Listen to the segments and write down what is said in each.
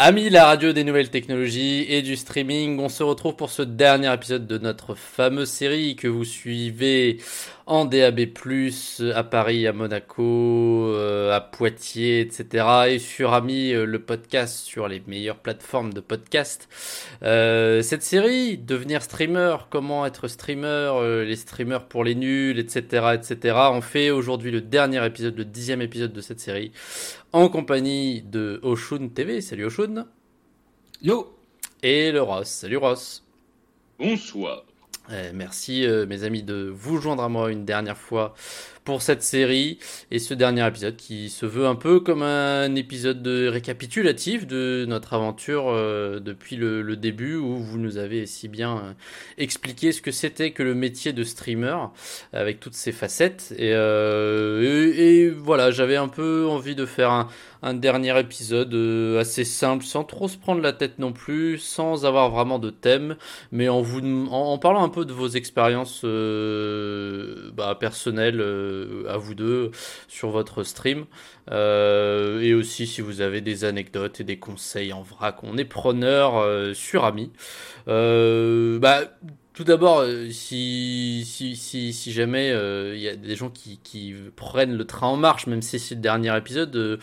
Amis la radio des nouvelles technologies et du streaming, on se retrouve pour ce dernier épisode de notre fameuse série que vous suivez en DAB+, à Paris, à Monaco, euh, à Poitiers, etc. Et sur Ami, euh, le podcast sur les meilleures plateformes de podcast. Euh, cette série, devenir streamer, comment être streamer, les streamers pour les nuls, etc., etc. On fait aujourd'hui le dernier épisode, le dixième épisode de cette série, en compagnie de Oshun TV. Salut Oshun. Yo. Et le Ross. Salut Ross. Bonsoir. Eh, merci euh, mes amis de vous joindre à moi une dernière fois pour cette série et ce dernier épisode qui se veut un peu comme un épisode de récapitulatif de notre aventure euh, depuis le, début où vous nous avez si bien euh, expliqué ce que c'était que le métier de streamer avec toutes ses facettes. Et, et voilà j'avais un peu envie de faire un, un dernier épisode euh, assez simple, sans trop se prendre la tête non plus, sans avoir vraiment de thème, mais en vous en, parlant un peu de vos expériences euh, bah, personnelles euh, à vous deux sur votre stream, et aussi si vous avez des anecdotes et des conseils en vrac, on est preneur sur Ami. bah tout d'abord, euh, si, si, si, si, jamais euh, il y a des gens qui, qui, prennent le train en marche, même si c'est le dernier épisode,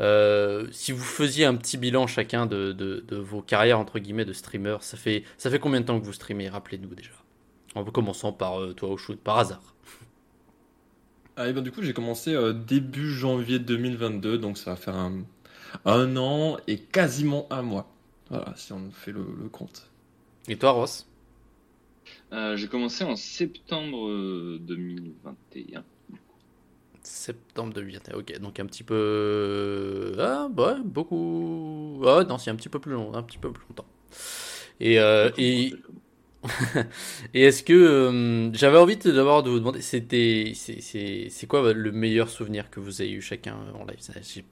euh, si vous faisiez un petit bilan chacun de, de, de, vos carrières entre guillemets de streamer, ça fait, ça fait combien de temps que vous streamez? Rappelez-nous déjà. En commençant par toi au shoot, par hasard. Ah, ben, du coup, j'ai commencé début janvier 2022, donc ça va faire un, un, an et quasiment un mois. Voilà, si on fait le, le compte. Et toi, Ross? Euh, j'ai commencé en septembre 2021. Euh, septembre 2021, ok. Donc un petit peu. Ah, bah, beaucoup. Ah, non, c'est un petit peu plus long, un petit peu plus longtemps. Et. Euh, et... et est-ce que j'avais envie d'abord de vous demander, c'était, c'est quoi le meilleur souvenir que vous avez eu chacun en live?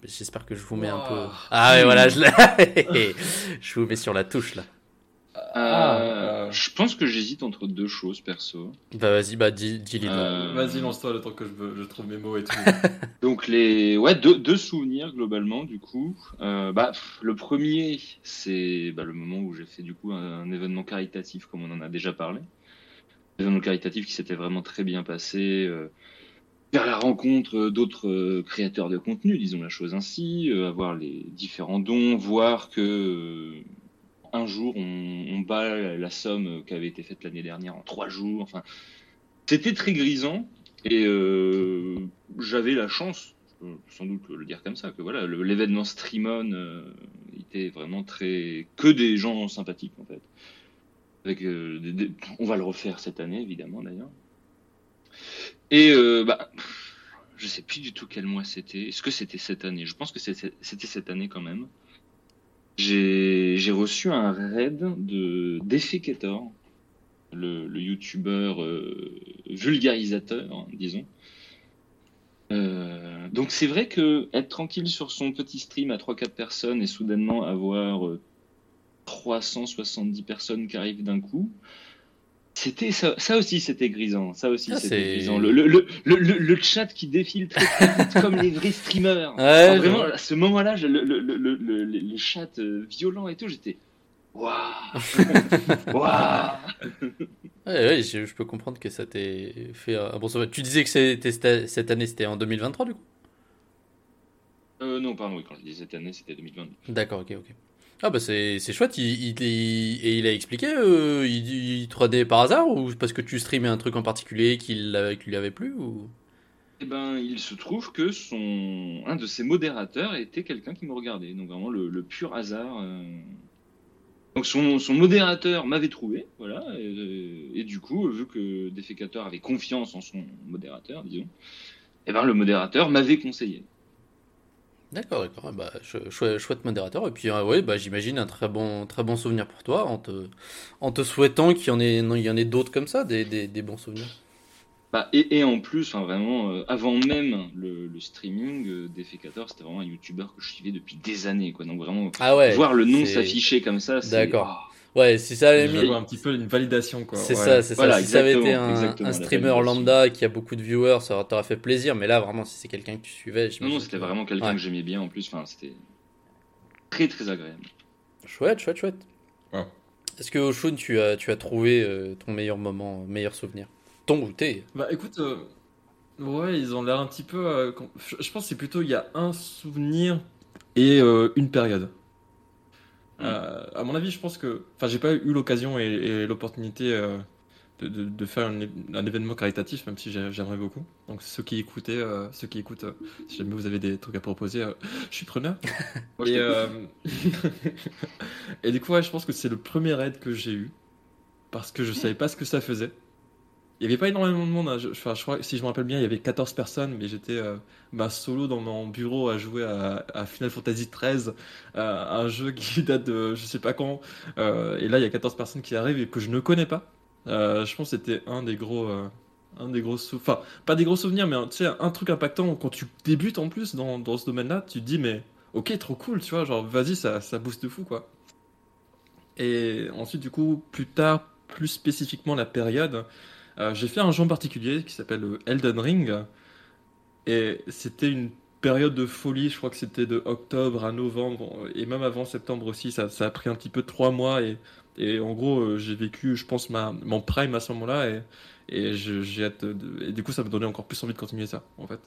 J'espère que je vous mets un peu. Ah ouais, voilà, je, je vous mets sur la touche là. Ah, euh, je pense que j'hésite entre deux choses perso. Bah vas-y, bah dis, dis euh... Vas-y, lance-toi le temps que je, je, trouve mes mots et tout. Donc les, ouais, deux, deux, souvenirs globalement du coup. Euh, bah le premier, c'est bah, le moment où j'ai fait du coup un, événement caritatif comme on en a déjà parlé. Un événement caritatif qui s'était vraiment très bien passé. Euh, vers la rencontre d'autres euh, créateurs de contenu, disons la chose ainsi, avoir les différents dons, voir que un jour, on, bat la somme qui avait été faite l'année dernière en trois jours. Enfin, c'était très grisant et euh, j'avais la chance, sans doute le dire comme ça, que voilà, l'événement Streamon euh, était vraiment très que des gens sympathiques en fait. Avec, euh, on va le refaire cette année évidemment d'ailleurs. Et bah, je sais plus du tout quel mois c'était. Est-ce que c'était cette année? Je pense que c'était cette année quand même j'ai reçu un raid de Defecator, le, le youtubeur euh, vulgarisateur, disons. Euh, donc c'est vrai que être tranquille sur son petit stream à 3-4 personnes et soudainement avoir 370 euh, personnes qui arrivent d'un coup, c'était ça, ça, aussi c'était grisant, ça aussi ah, c'était grisant. Le, le, le, le, chat qui défile très, très vite comme les vrais streamers. Ouais, vraiment, à ce moment-là, le, les chats euh, violents et tout, j'étais waouh, waouh. Ouais, ouais je, je, peux comprendre que ça t'ait fait un bon. Tu disais que c'était cette année, c'était en 2023 du coup? Euh, Non, pardon, oui, quand je disais cette année, c'était 2022. D'accord, ok, ok. Ah bah c'est chouette, il, il, et il a expliqué, euh, il, il 3D par hasard ou parce que tu streamais un truc en particulier qui, qui lui avait plu ou? Eh ben il se trouve que son un de ses modérateurs était quelqu'un qui me regardait, donc vraiment le, pur hasard. Euh. Donc son, modérateur m'avait trouvé, voilà, et, du coup vu que Defecator avait confiance en son modérateur, disons, eh ben le modérateur m'avait conseillé. D'accord, d'accord. Bah, chouette, modérateur. Et puis, euh, ouais, bah, j'imagine un très bon, très bon souvenir pour toi, en te, en te souhaitant qu'il y en ait, il y en ait d'autres comme ça, des, des, des, bons souvenirs. Bah, et, et en plus, vraiment, euh, avant même le, le streaming, euh, c'était vraiment un youtubeur que je suivais depuis des années, quoi. Donc vraiment, ah ouais, voir le nom s'afficher comme ça, c'est. D'accord. Ouais, si ça avait mis... un petit peu une validation, quoi. C'est ça, c'est ça. Si ça avait été un, un streamer lambda qui a beaucoup de viewers, ça t'aurait fait plaisir. Mais là, vraiment, si c'est quelqu'un que tu suivais, non, non, c'était vraiment quelqu'un que j'aimais bien. En plus, enfin, c'était très très agréable. Chouette, chouette, chouette. Ouais. Est-ce que Oshun, tu as, tu as trouvé euh, ton meilleur moment, meilleur souvenir? Ton ou tes? Bah écoute, euh, ouais, ils ont l'air un petit peu. euh, je je pense que c'est plutôt il y a un souvenir et euh, une période. Euh, à mon avis, je pense que. Enfin, j'ai pas eu l'occasion et, et l'opportunité euh, de, de- de faire un, événement caritatif, même si j'ai- j'aimerais beaucoup. Donc ceux qui écoutaient, euh, ceux qui écoutent, si jamais vous avez des trucs à proposer, je suis preneur. Et, du coup, ouais, je pense que c'est le premier raid que j'ai eu parce que je savais pas ce que ça faisait. Il y avait pas énormément de monde. hein. Je, crois, si je me rappelle bien, il y avait 14 personnes, mais j'étais euh, bah, solo dans mon bureau à jouer à, à Final Fantasy XIII, euh, un jeu qui date de je sais pas quand. Euh, et là, il y a 14 personnes qui arrivent et que je ne connais pas. Je pense que c'était un des gros. un des gros sou- enfin pas des gros souvenirs mais tu sais un truc impactant quand tu débutes en plus dans, dans ce domaine-là tu te dis mais ok trop cool tu vois genre vas-y ça ça booste de fou quoi et ensuite du coup plus tard plus spécifiquement la période euh, j'ai fait un jeu en particulier qui s'appelle Elden Ring. Et c'était une période de folie. Je crois que c'était de octobre à novembre et même avant septembre aussi. Ça, ça a pris un petit peu trois mois et, et en gros euh, j'ai vécu je pense ma, mon prime à ce moment-là et, et je- et du coup ça me donnait encore plus envie de continuer ça en fait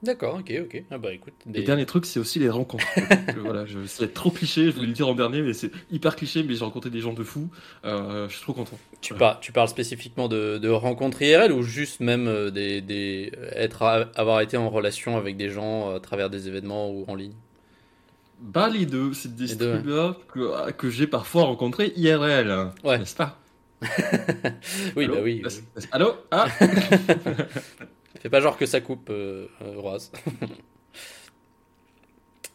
D'accord, ok, ok. Ah bah écoute, des- dernier truc, c'est aussi les rencontres. Je- voilà, je, c'est trop cliché, je voulais le dire en dernier, mais c'est hyper cliché, mais j'ai rencontré des gens de fous. Euh, je suis trop content. tu, par- tu parles spécifiquement de, de rencontres IRL ou juste même euh, des, des- être à- avoir été en relation avec des gens à travers des événements ou en ligne? Bah, les deux, c'est des streamers que, que j'ai parfois rencontrés IRL. Ouais. N'est-ce pas? Oui, Allô? bah oui. Oui. Allô? Ah Fais pas genre que ça coupe, euh, euh, Roaz.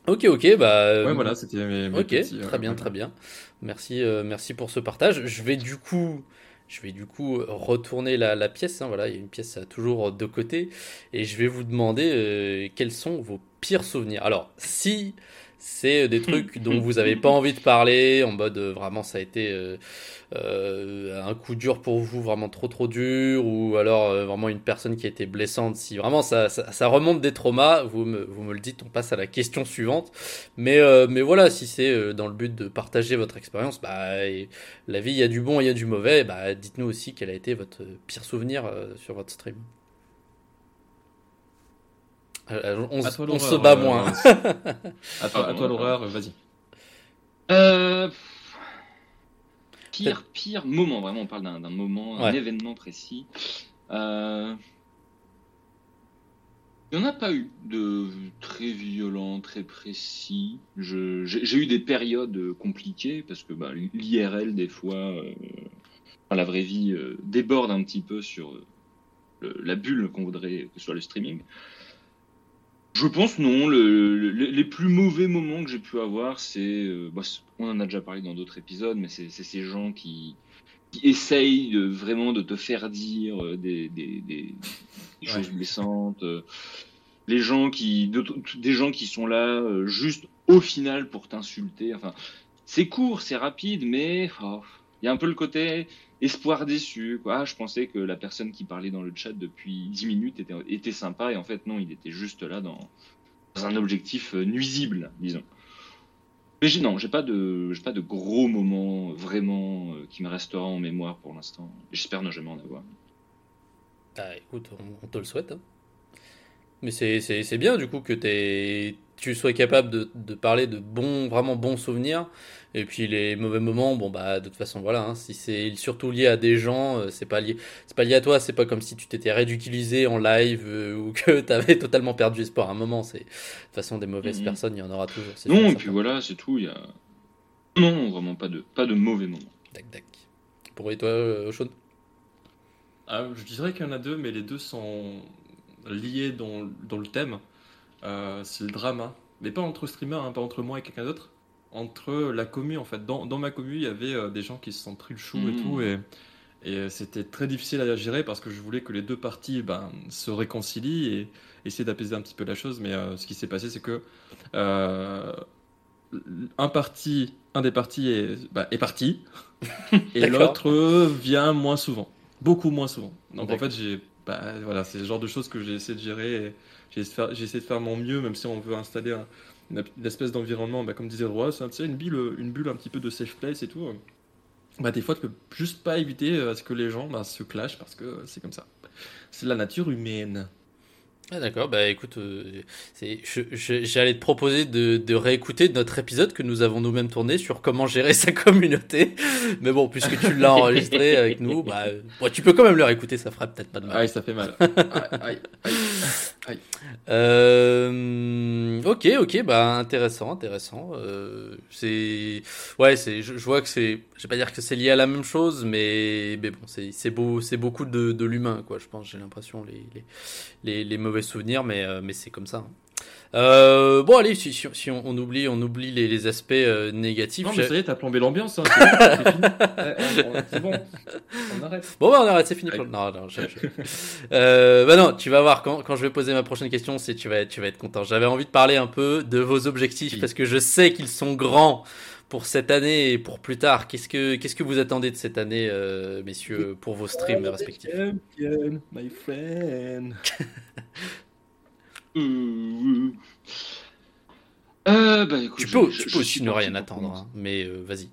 ok, ok, bah. euh, Ouais, voilà, c'était mes, mes Ok, petits, euh, très bien, très bien. Merci, merci pour ce partage. Je vais du coup, je vais du coup retourner la, la pièce. hein, voilà, il y a une pièce à toujours deux côtés, et je vais vous demander euh, quels sont vos pires souvenirs. Alors, si c'est des trucs dont vous avez pas envie de parler, en mode euh, vraiment ça a été euh, euh, un coup dur pour vous, vraiment trop trop dur, ou alors euh, vraiment une personne qui a été blessante, si vraiment ça, ça, ça remonte des traumas, vous me, vous me le dites, on passe à la question suivante. Mais, euh, mais voilà, si c'est euh, dans le but de partager votre expérience, bah, et la vie, il y a du bon et il y a du mauvais, bah, dites-nous aussi quel a été votre pire souvenir euh, sur votre stream. Euh, on, À s- toi, on se bat euh, moins. À toi, l'horreur, vas-y. Euh, Pire, pire moment, vraiment, on parle d'un moment, un Ouais. événement précis. Euh, Il n'y en a pas eu de très violent, très précis. J'ai eu des périodes compliquées parce que bah, l'IRL, des fois, euh, enfin, la vraie vie euh, déborde un petit peu sur euh, le- la bulle qu'on voudrait que soit le streaming. Je pense non. Le, le- les plus mauvais moments que j'ai pu avoir, c'est, euh, bah, c'est- on en a déjà parlé dans d'autres épisodes, mais c'est ces gens qui, qui essayent de, vraiment de te faire dire euh, des, des, des, des choses blessantes. euh, les gens qui, des gens qui sont là juste au final pour t'insulter. Enfin, c'est court, c'est rapide, mais oh, il y a un peu le côté espoir déçu. Quoi. Je pensais que la personne qui parlait dans le chat depuis 10 minutes était, était sympa, et en fait, non, il était juste là dans, un objectif euh, nuisible, disons. Mais non, j'ai pas de, pas de gros moments vraiment euh, qui me resteront en mémoire pour l'instant. J'espère ne jamais en avoir. Ah, écoute, on, te le souhaite. hein. Mais c'est- bien du coup que t'aies- tu sois capable de, de parler de bons, vraiment bons souvenirs. Et puis les mauvais moments, bon bah de toute façon voilà, hein, si c'est surtout lié à des gens, euh, c'est pas lié, c'est pas lié à toi, c'est pas comme si tu t'étais ridiculisé en live euh, ou que t'avais totalement perdu espoir à un moment. C'est de toute façon des mauvaises Mhm. personnes, il y en aura toujours. Non, et puis voilà, c'est tout. Il y a... Non, vraiment pas de, pas de mauvais moments. Tac tac. Pour et toi, euh, Sean Ah, je dirais qu'il y en a deux, mais les deux sont liés dans, dans le thème. Euh, c'est le drama. Mais pas entre streamers, hein, pas entre moi et quelqu'un d'autre. Entre la commu, en fait. Dans, dans ma commu, il y avait euh, des gens qui se sont pris le chou et Mhm. tout. Et, et euh, c'était très difficile à gérer parce que je voulais que les deux parties ben, se réconcilient et essayer d'apaiser un petit peu la chose. Mais euh, ce qui s'est passé, c'est que euh, un parti, un des partis est, bah, est parti et l'autre vient moins souvent, beaucoup moins souvent. Donc en fait, j'ai, bah, voilà, c'est le genre de choses que j'ai essayé de gérer. J'ai essayé de faire, mon mieux, même si on veut installer un- une, espèce d'environnement, bah, comme disait roi, c'est une bulle, un petit peu de safe place et tout. Bah, des fois, tu peux juste pas éviter à ce que les gens bah, se clashent parce que c'est comme ça. C'est la nature humaine. Ah, d'accord, bah écoute, euh, j'allais te proposer de, de réécouter notre épisode que nous avons nous-mêmes tourné sur comment gérer sa communauté. Mais bon, puisque tu l'as enregistré avec nous, bah, euh, bon, tu peux quand même le réécouter, ça fera peut-être pas de mal. Aïe, ça fait mal. Aïe, aïe, aïe. aïe. Euh, ok, ok, bah intéressant, intéressant. Euh, c'est, ouais, c'est, je, je vois que c'est, je vais pas dire que c'est lié à la même chose, mais, mais bon, c'est, c'est beau, c'est beaucoup de, de l'humain, quoi. Je pense, j'ai l'impression les, les, les, les mauvais souvenirs, mais, euh, mais c'est comme ça. Euh, bon, allez, si, si, si on, on oublie, on oublie les, les aspects euh, négatifs. Non, mais ça y est, t'as plombé l'ambiance. Hein, c'est bon, on- on- c'est bon, on arrête. Bon, bah, on arrête, c'est fini. pour Non, non, je- je- Euh, bah non, tu vas voir quand, quand je vais poser ma prochaine question, c'est tu vas être, tu vas être content. J'avais envie de parler un peu de vos objectifs Oui. parce que je sais qu'ils sont grands pour cette année et pour plus tard. Qu'est-ce que, qu'est-ce que vous attendez de cette année, euh, messieurs, pour vos streams respectifs? Champion, my friend. Euh, euh, bah, écoute, Tu je- peux, je- tu je peux aussi ne rien pour attendre, hein, mais euh, vas-y.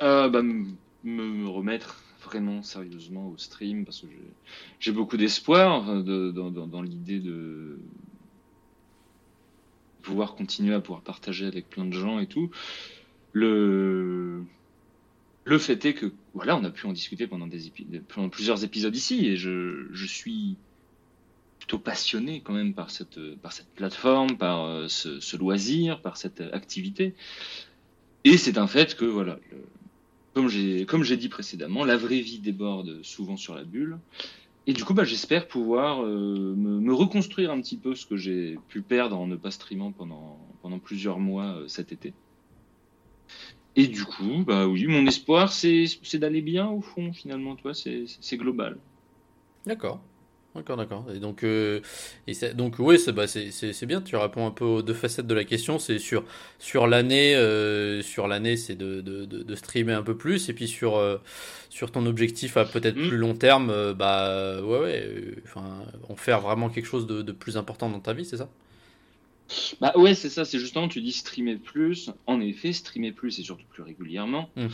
Euh, bah, me, me remettre vraiment sérieusement au stream parce que j'ai- beaucoup d'espoir de- dans, dans- dans l'idée de pouvoir continuer à pouvoir partager avec plein de gens et tout. Le, le fait est que voilà, on a pu en discuter pendant, plusieurs épisodes ici et je, je suis plutôt passionné quand même par cette, par cette plateforme, par euh, ce, loisir, par cette activité. Et c'est un fait que voilà, le- comme j'ai dit précédemment, la vraie vie déborde souvent sur la bulle. Et du coup, bah, j'espère pouvoir euh, me, reconstruire un petit peu ce que j'ai pu perdre en ne pas streamant pendant, plusieurs mois euh, cet été. Et du coup, bah oui, mon espoir, c'est d'aller bien au fond, finalement, toi, c'est global. D'accord. D'accord, d'accord. Et donc, euh, et donc oui, c'est bah, bien. Tu réponds un peu aux deux facettes de la question. C'est sur sur l'année, euh, sur l'année, c'est de, de, de, de streamer un peu plus, et puis sur euh, sur ton objectif à peut-être Mm. plus long terme, bah ouais, ouais. Enfin, en faire vraiment quelque chose de, plus important dans ta vie, c'est ça? Bah ouais, c'est ça, c'est justement, tu dis streamer plus. En effet, streamer plus et surtout plus régulièrement. Mm.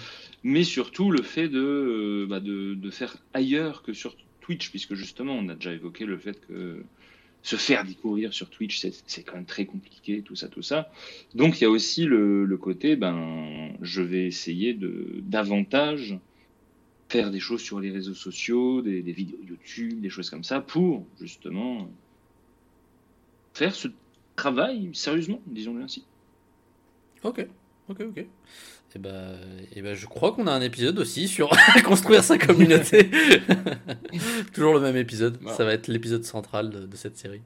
Mais surtout le fait de, bah, de, de faire ailleurs que sur Twitch, puisque justement, on a déjà évoqué le fait que se faire découvrir sur Twitch, c'est quand même très compliqué, tout ça, tout ça. Donc il y a aussi le, le côté, ben, je vais essayer de davantage faire des choses sur les réseaux sociaux, des, des vidéos YouTube, des choses comme ça, pour justement faire ce travail sérieusement, disons-le ainsi. Ok, ok, ok. Et ben, et ben, je crois qu'on a un épisode aussi sur construire sa communauté. Toujours le même épisode. Voilà. Ça va être l'épisode central de, de cette série.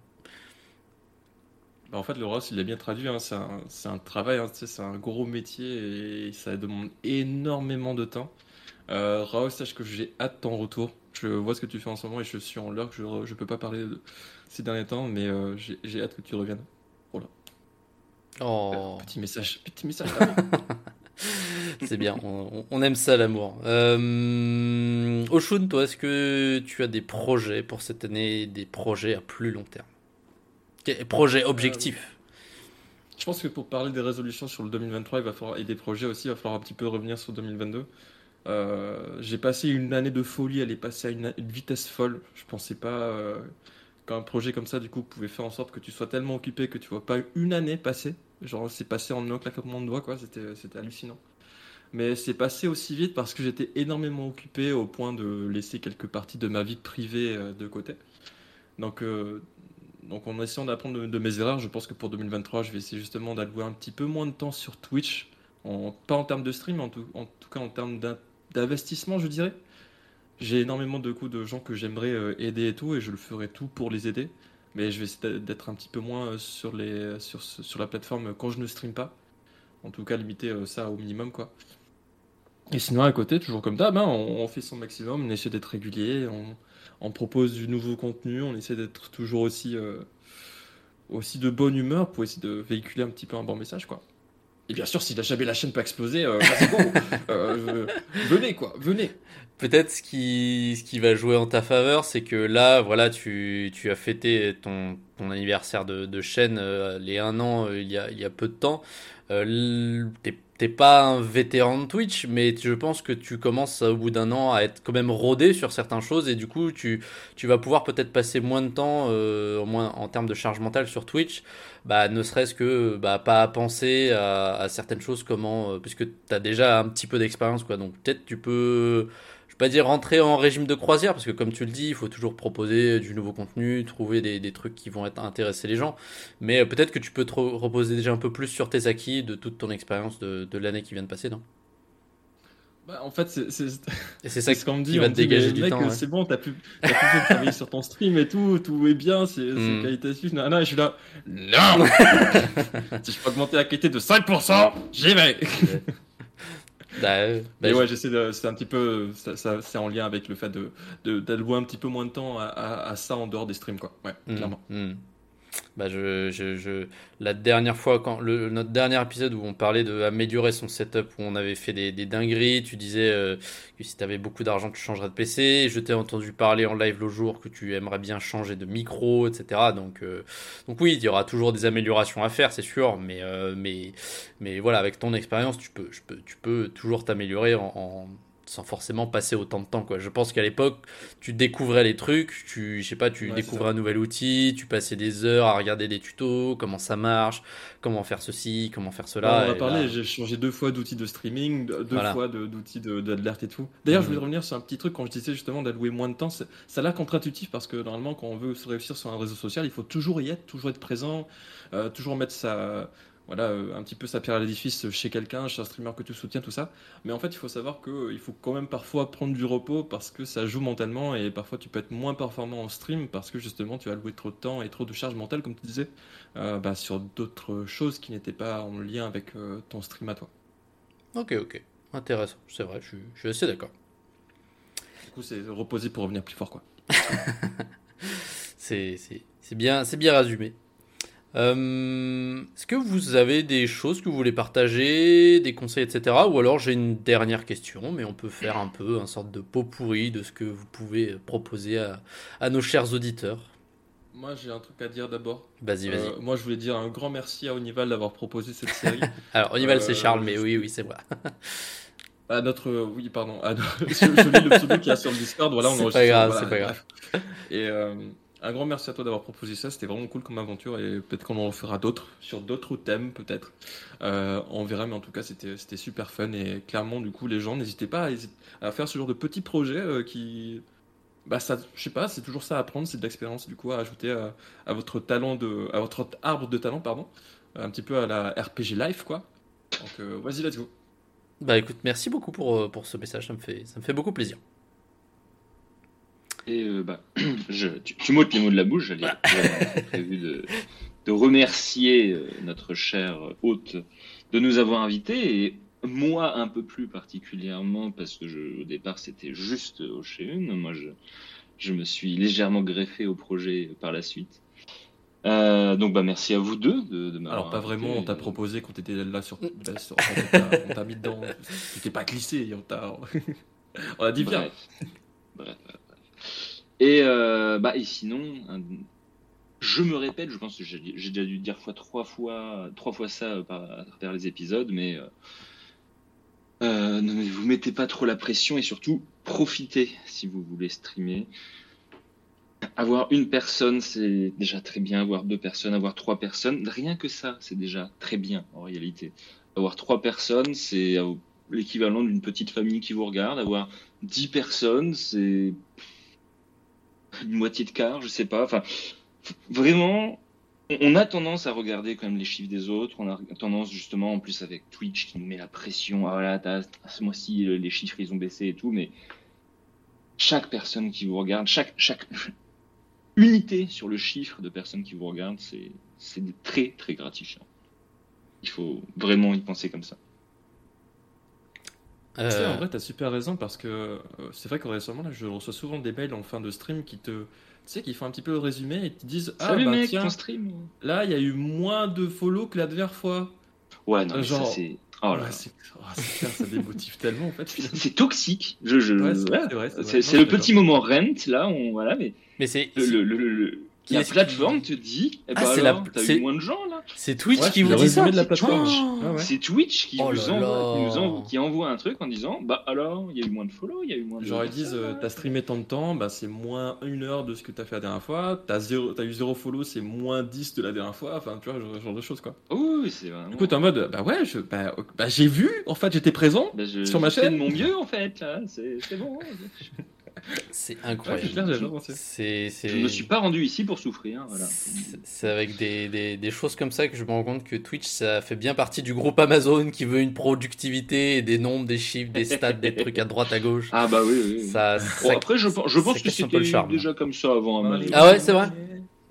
Bah, en fait, le Ross, il l'a bien traduit. hein, c'est un, travail, hein, c'est un gros métier et ça demande énormément de temps. Euh, Raoul, sache que j'ai hâte de ton retour. Je vois ce que tu fais en ce moment et je suis en l'heure que je, je peux pas parler de ces derniers temps, mais euh, j'ai hâte que tu reviennes. Oh. Petit message, petit message. C'est bien, on, aime ça l'amour. Euh, Oshun, toi, est-ce que tu as des projets pour cette année, des projets à plus long terme? Projets objectifs Je pense que pour parler des résolutions sur le 2023 il va falloir, et des projets aussi, il va falloir un petit peu revenir sur 2022. Euh, j'ai passé une année de folie, elle est passée à une, vitesse folle. Je pensais pas euh, qu'un projet comme ça, du coup, pouvait faire en sorte que tu sois tellement occupé que tu vois pas une année passer. Genre, c'est passé en un claquement de doigts, quoi. C'était hallucinant. Mais c'est passé aussi vite parce que j'étais énormément occupé au point de laisser quelques parties de ma vie privée euh, de côté. Donc, euh, donc en essayant d'apprendre de, mes erreurs, je pense que pour 2023, je vais essayer justement d'allouer un petit peu moins de temps sur Twitch. Pas en termes de stream, en tout, en tout cas en termes d'in- d'investissement, je dirais. J'ai énormément de coups de gens que j'aimerais euh, aider et tout, et je le ferai tout pour les aider. Mais je vais essayer d'être un petit peu moins sur, les, sur, sur la plateforme quand je ne stream pas. En tout cas, limiter ça au minimum, quoi. Et sinon, à côté, toujours comme d'hab, hein, on, on fait son maximum, on essaie d'être régulier, on, on propose du nouveau contenu, on essaie d'être toujours aussi, euh, aussi de bonne humeur pour essayer de véhiculer un petit peu un bon message, quoi. Et bien sûr, si la- jamais la chaîne peut exploser, euh. Euh, venez, quoi, venez. Peut-être ce qui, ce qui va jouer en ta faveur, c'est que là, voilà, tu, tu as fêté ton, ton anniversaire de, de chaîne, les un an, il, y a, il y a peu de temps. T'es t'es pas un vétéran de Twitch, mais je pense que tu commences au bout d'un an à être quand même rodé sur certaines choses et du coup tu, vas pouvoir peut-être passer moins de temps, euh, en termes de charge mentale sur Twitch, bah, ne serait-ce que bah, pas à penser à, certaines choses, comment, euh, puisque tu as déjà un petit peu d'expérience, quoi. Donc peut-être tu peux pas dire rentrer en régime de croisière, parce que comme tu le dis, il faut toujours proposer du nouveau contenu, trouver des, trucs qui vont être intéresser les gens. Mais euh, peut-être que tu peux te reposer déjà un peu plus sur tes acquis de toute ton expérience de, l'année qui vient de passer, non? Bah, en fait, c'est c'est ça ce qu'on me dit. Qui va te dégager du temps. C'est bon, t'as pu, as pu travailler sur ton stream et tout, tout est bien, c'est mm. qualitatif. Non, non, je suis là. Non Si je peux augmenter la qualité de 5%, j'y vais bah, bah ouais, j'essaie de. C'est un petit peu. Ça, c'est en lien avec le fait de, d'allouer un petit peu moins de temps à, ça en dehors des streams, quoi. Ouais, mmh, clairement. Mmh. Bah je, je, la dernière fois, quand le, notre dernier épisode où on parlait d'améliorer son setup, où on avait fait des, des dingueries, tu disais euh, que si tu avais beaucoup d'argent, tu changerais de PC. Je t'ai entendu parler en live le jour que tu aimerais bien changer de micro, etc. Donc, euh, donc oui, il y aura toujours des améliorations à faire, c'est sûr, mais, euh, mais, mais voilà, avec ton expérience, tu peux, je peux, tu peux toujours t'améliorer en sans forcément passer autant de temps quoi. Je pense qu'à l'époque, tu découvrais les trucs, tu je sais pas, tu découvrais un nouvel outil, tu passais des heures à regarder des tutos, comment ça marche, comment faire ceci, comment faire cela. on va parler, j'ai changé deux fois d'outils de streaming, deux fois d'outils d'alerte et tout. D'ailleurs, je voulais mhm. revenir sur un petit truc quand je disais justement d'allouer moins de temps, ça a l'air contre-intuitif parce que normalement quand on veut se réussir sur un réseau social, il faut toujours y être, toujours être présent, euh, toujours mettre sa voilà, euh, un petit peu sa pierre à l'édifice chez quelqu'un, chez un streamer que tu soutiens, tout ça. Mais en fait, il faut savoir qu'il euh, faut quand même parfois prendre du repos parce que ça joue mentalement et parfois tu peux être moins performant en stream parce que justement tu as loué trop de temps et trop de charge mentale, comme tu disais, euh, bah, sur d'autres choses qui n'étaient pas en lien avec ton stream à toi. Ok, ok. Intéressant. C'est vrai, je suis, je suis assez d'accord. Du coup, c'est reposer pour revenir plus fort, quoi. c'est bien, bien résumé. Euh, Est-ce que vous avez des choses que vous voulez partager, des conseils, etc. Ou alors j'ai une dernière question, mais on peut faire un peu un sorte de pot pourri de ce que vous pouvez proposer à, à nos chers auditeurs. Moi j'ai un truc à dire d'abord. Vas-y, vas-y. Euh, moi je voulais dire un grand merci à Onival d'avoir proposé cette série. alors Onival c'est Charles, mais oui, oui, c'est moi. à notre, oui, pardon, à notre, celui le pseudo qui a sur le Discord, voilà, on C'est pas grave, c'est pas grave. Et euh, un grand merci à toi d'avoir proposé ça, c'était vraiment cool comme aventure et peut-être qu'on en fera d'autres sur d'autres thèmes peut-être. Euh, on verra, mais en tout cas c'était super fun et clairement du coup les gens n'hésitez pas à, faire ce genre de petits projets euh, qui, bah ça, je sais pas, c'est toujours ça à apprendre, c'est de l'expérience du coup à ajouter à votre arbre de talent pardon, un petit peu à la RPG life quoi. Donc euh, vas-y let's go. Bah écoute, merci beaucoup pour, pour ce message, ça me fait ça me fait beaucoup plaisir. Et euh, bah, je, tu, m'ôtes les mots de la bouche. J'avais prévu de, de remercier euh, notre cher hôte de nous avoir invités. Et moi, un peu plus particulièrement, parce que je, au départ, c'était juste au une. Moi, je, je me suis légèrement greffé au projet par la suite. Euh, donc bah merci à vous deux de, de Alors pas vraiment, on t'a proposé quand t'étais là sur, là, sur on t'a mis dedans, tu t'es pas glissé, on t'a, on a dit bien. Bref. Et, euh, bah, et sinon, je me répète, je pense que j'ai déjà dû dire trois fois, ça euh, à travers les épisodes, mais euh, ne vous mettez pas trop la pression et surtout profitez si vous voulez streamer. Avoir une personne, c'est déjà très bien. Avoir deux personnes, avoir trois personnes, rien que ça, c'est déjà très bien en réalité. Avoir trois personnes, c'est l'équivalent d'une petite famille qui vous regarde. Avoir dix personnes, c'est une moitié de quart, je sais pas. Enfin, vraiment, on a tendance à regarder quand même les chiffres des autres. On a tendance justement, en plus avec Twitch qui nous met la pression. Ah voilà, ce mois-ci les chiffres ils ont baissé et tout, mais chaque personne qui vous regarde, chaque chaque unité sur le chiffre de personnes qui vous regardent, c'est c'est très très gratifiant. Il faut vraiment y penser comme ça. Euh... Tu sais, en vrai, t'as super raison parce que euh, c'est vrai que récemment, là, je reçois souvent des mails en fin de stream qui te. Tu sais, qui font un petit peu le résumé et qui disent Ah, bah tiens, stream. là, il y a eu moins de follow que la dernière fois. Ouais, non, Genre... ça c'est. Oh là. c'est oh, ça démotive tellement en fait. C'est toxique. Je, je... c'est le petit moment rent là, on voilà, mais. Mais c'est. Le, le, Qui la plateforme te dit, eh Ah, ben c'est la- t'as eu moins de gens là. C'est Twitch Ouais, qui vous dit ça résumé de la C'est plateforme. Twitch. Ah ouais. Twitch qui Oh vous là envoie, qui, nous envoie, qui envoie un truc en disant, bah alors, il y a eu moins de follow, il y a eu moins de. Genre ils disent euh, t'as streamé tant de temps, bah c'est moins une heure de ce que t'as fait la dernière fois, t'as zéro- t'as eu zéro follow, c'est moins 10 de la dernière fois, enfin tu vois, ce genre de choses quoi. Oh, oui, c'est vraiment. Du coup t'es en mode, bah ouais, je, bah, bah, j'ai vu, en fait j'étais présent, Bah, je, sur ma je fais chaîne. de mon mieux en fait, c'est bon. C'est incroyable. C'est c'est- Je me suis pas rendu ici pour souffrir, voilà. c'est- avec des, des, des choses comme ça que je me rends compte que Twitch, ça fait bien partie du groupe Amazon qui veut une productivité et des nombres, des chiffres, des stats, des trucs à droite, à gauche. Ah bah oui, oui. oui. Ça, Bon, ça- après, je, pense- je pense que casse un peu le c'était déjà comme ça avant Amazon. Ah ouais, c'est vrai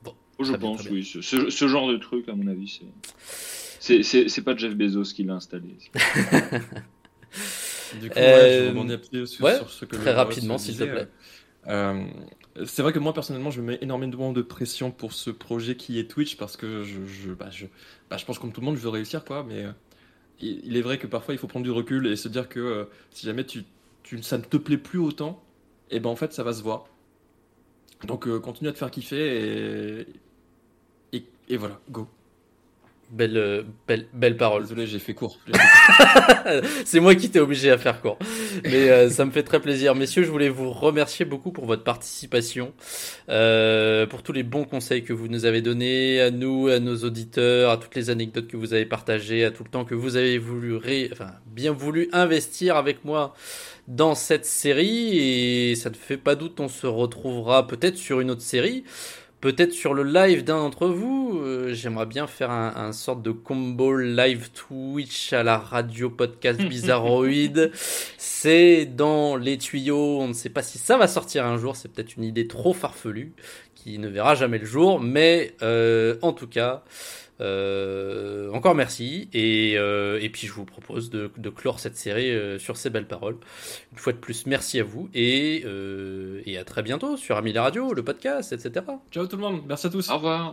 Bon, Oh, je pense, bien. oui. Ce, ce- genre de truc, à mon avis, C'est c'est pas Jeff Bezos qui l'a installé. Du coup, Euh, ouais, je rebondis un petit sur, ouais, sur ce que très rapidement, s'il te plaît. Euh, c'est vrai que moi personnellement, je mets énormément de pression pour ce projet qui est Twitch parce que je, je, bah, je, bah, je pense comme tout le monde, je veux réussir quoi. Mais euh, il, il est vrai que parfois il faut prendre du recul et se dire que euh, si jamais tu, tu, ça ne te plaît plus autant, et ben en fait ça va se voir. Donc euh, continue à te faire kiffer et, et, et voilà, go. Belle, euh, belle, belle parole. Désolé, j'ai fait court. C'est moi qui t'ai obligé à faire court. Mais euh, ça me fait très plaisir. Messieurs, je voulais vous remercier beaucoup pour votre participation, euh, pour tous les bons conseils que vous nous avez donnés, à nous, à nos auditeurs, à toutes les anecdotes que vous avez partagées, à tout le temps que vous avez voulu, ré... enfin, bien voulu investir avec moi dans cette série. Et ça ne fait pas doute, on se retrouvera peut-être sur une autre série. Peut-être sur le live d'un d'entre vous, euh, j'aimerais bien faire un, un sorte de combo live Twitch à la radio podcast bizarroïde. C'est dans les tuyaux, on ne sait pas si ça va sortir un jour, c'est peut-être une idée trop farfelue qui ne verra jamais le jour, mais euh, en tout cas, euh, encore merci et, euh, et puis je vous propose de, de clore cette série euh, sur ces belles paroles. Une fois de plus, merci à vous et, euh, et à très bientôt sur Ami la Radio, le podcast, etc. Ciao tout le monde, merci à tous. Au revoir.